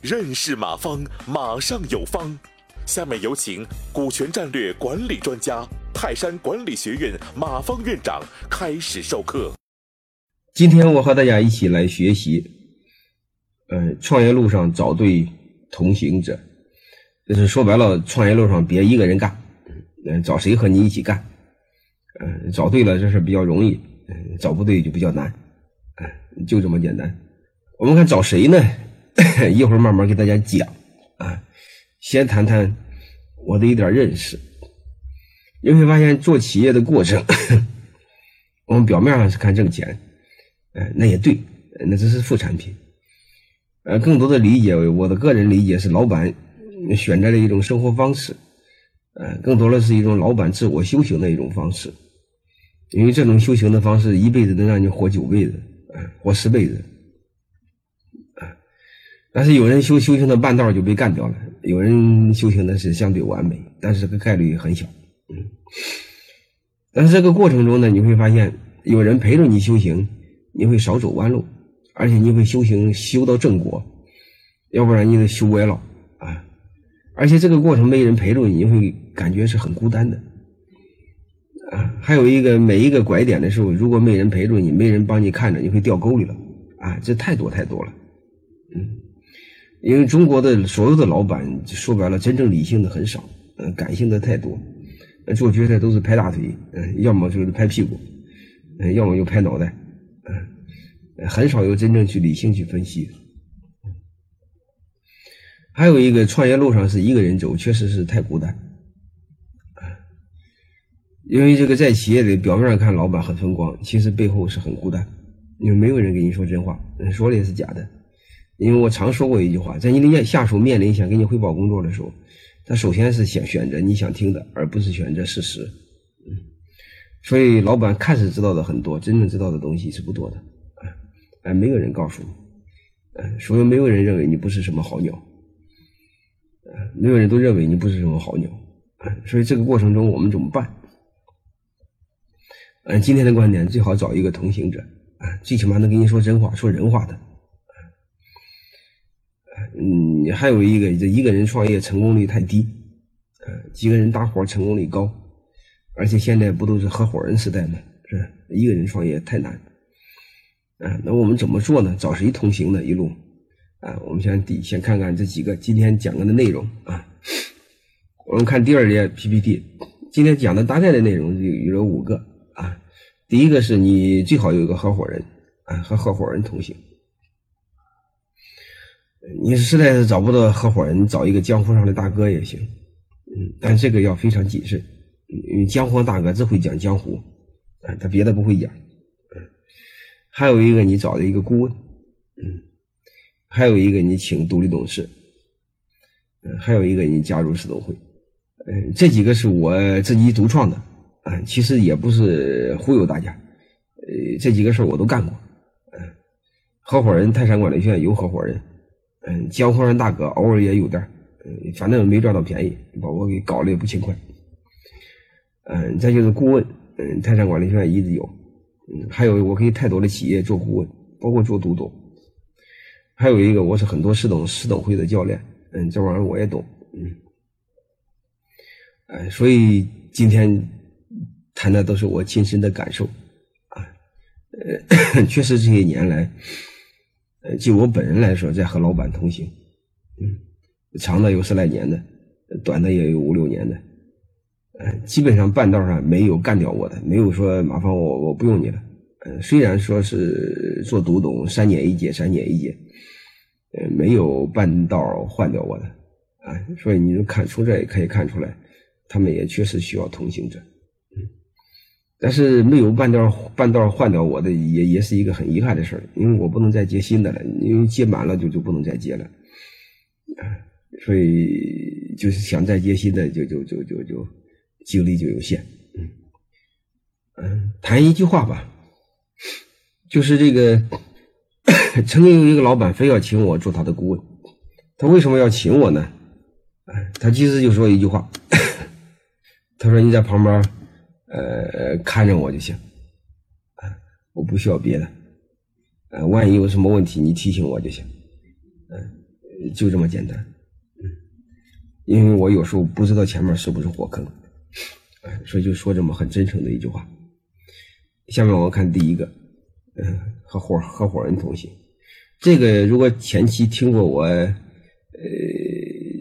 认识马方，马上有方。下面有请股权战略管理专家、泰山管理学院马方院长开始授课。今天我和大家一起来学习，呃，创业路上找对同行者，就是说白了，创业路上别一个人干，嗯，找谁和你一起干，嗯，找对了这事比较容易，嗯，找不对就比较难，就这么简单。我们看找谁呢？一会儿慢慢给大家讲啊，先谈谈我的一点认识。你会发现做企业的过程，我们表面上是看挣钱，呃，那也对，那只是副产品。呃，更多的理解，我的个人理解是老板选择了一种生活方式，呃，更多的是一种老板自我修行的一种方式，因为这种修行的方式一辈子能让你活九辈子，活十辈子。但是有人修修行的半道就被干掉了，有人修行的是相对完美，但是这个概率很小。嗯，但是这个过程中呢，你会发现有人陪着你修行，你会少走弯路，而且你会修行修到正果，要不然你得修歪了啊。而且这个过程没人陪着你，你会感觉是很孤单的。还有一个每一个拐点的时候，如果没人陪着你，没人帮你看着，你会掉沟里了啊。这太多太多了，嗯。因为中国的所有的老板说白了，真正理性的很少，嗯，感性的太多，做决策都是拍大腿，嗯，要么就是拍屁股，嗯，要么就拍脑袋，嗯，很少有真正去理性去分析。还有一个创业路上是一个人走，确实是太孤单，因为这个在企业里表面上看老板很风光，其实背后是很孤单，因为没有人跟你说真话，说的也是假的。因为我常说过一句话，在你的下属面临想给你汇报工作的时候，他首先是想选择你想听的，而不是选择事实。嗯，所以老板看似知道的很多，真正知道的东西是不多的。哎，没有人告诉你，所以没有人认为你不是什么好鸟，没有人都认为你不是什么好鸟。所以这个过程中我们怎么办？嗯，今天的观点最好找一个同行者，啊，最起码能跟你说真话、说人话的。嗯，还有一个，这一个人创业成功率太低，呃，几个人搭伙成功率高，而且现在不都是合伙人时代吗？是？一个人创业太难，啊，那我们怎么做呢？找谁同行呢？一路，啊，我们先第先看看这几个今天讲的内容啊。我们看第二页 PPT，今天讲的大概的内容有有五个。第一个是你最好有一个合伙人，啊，和合伙人同行。你实在是找不到合伙人，找一个江湖上的大哥也行，嗯，但这个要非常谨慎，因为江湖大哥只会讲江湖，啊，他别的不会讲，嗯，还有一个你找的一个顾问，嗯，还有一个你请独立董事，嗯，还有一个你加入市董会，嗯，这几个是我自己独创的，其实也不是忽悠大家，呃，这几个事我都干过，嗯，合伙人泰山管理学院有合伙人。嗯，江湖上大哥偶尔也有点嗯，反正没赚到便宜，把我给搞得也不勤快。嗯，再就是顾问，嗯，泰山管理学院一直有，嗯，还有我给太多的企业做顾问，包括做独董，还有一个我是很多市董市董会的教练，嗯，这玩意儿我也懂，嗯，哎，所以今天谈的都是我亲身的感受，啊，呃，确实这些年来。呃，就我本人来说，在和老板同行，嗯，长的有十来年的，短的也有五六年的，呃，基本上半道上没有干掉我的，没有说麻烦我我不用你了，呃，虽然说是做独董三年一届，三年一届，呃，没有半道换掉我的，啊，所以你就看出这也可以看出来，他们也确实需要同行者。但是没有半道半道换掉我的，也也是一个很遗憾的事儿，因为我不能再接新的了，因为接满了就就不能再接了，啊，所以就是想再接新的，就就就就就精力就有限，嗯嗯，谈一句话吧，就是这个曾经有一个老板非要请我做他的顾问，他为什么要请我呢？他其实就说一句话，他说你在旁边。呃，看着我就行，啊，我不需要别的，呃，万一有什么问题，你提醒我就行，嗯，就这么简单，嗯，因为我有时候不知道前面是不是火坑，哎，所以就说这么很真诚的一句话。下面我们看第一个，嗯，合伙合伙人同行，这个如果前期听过我，呃。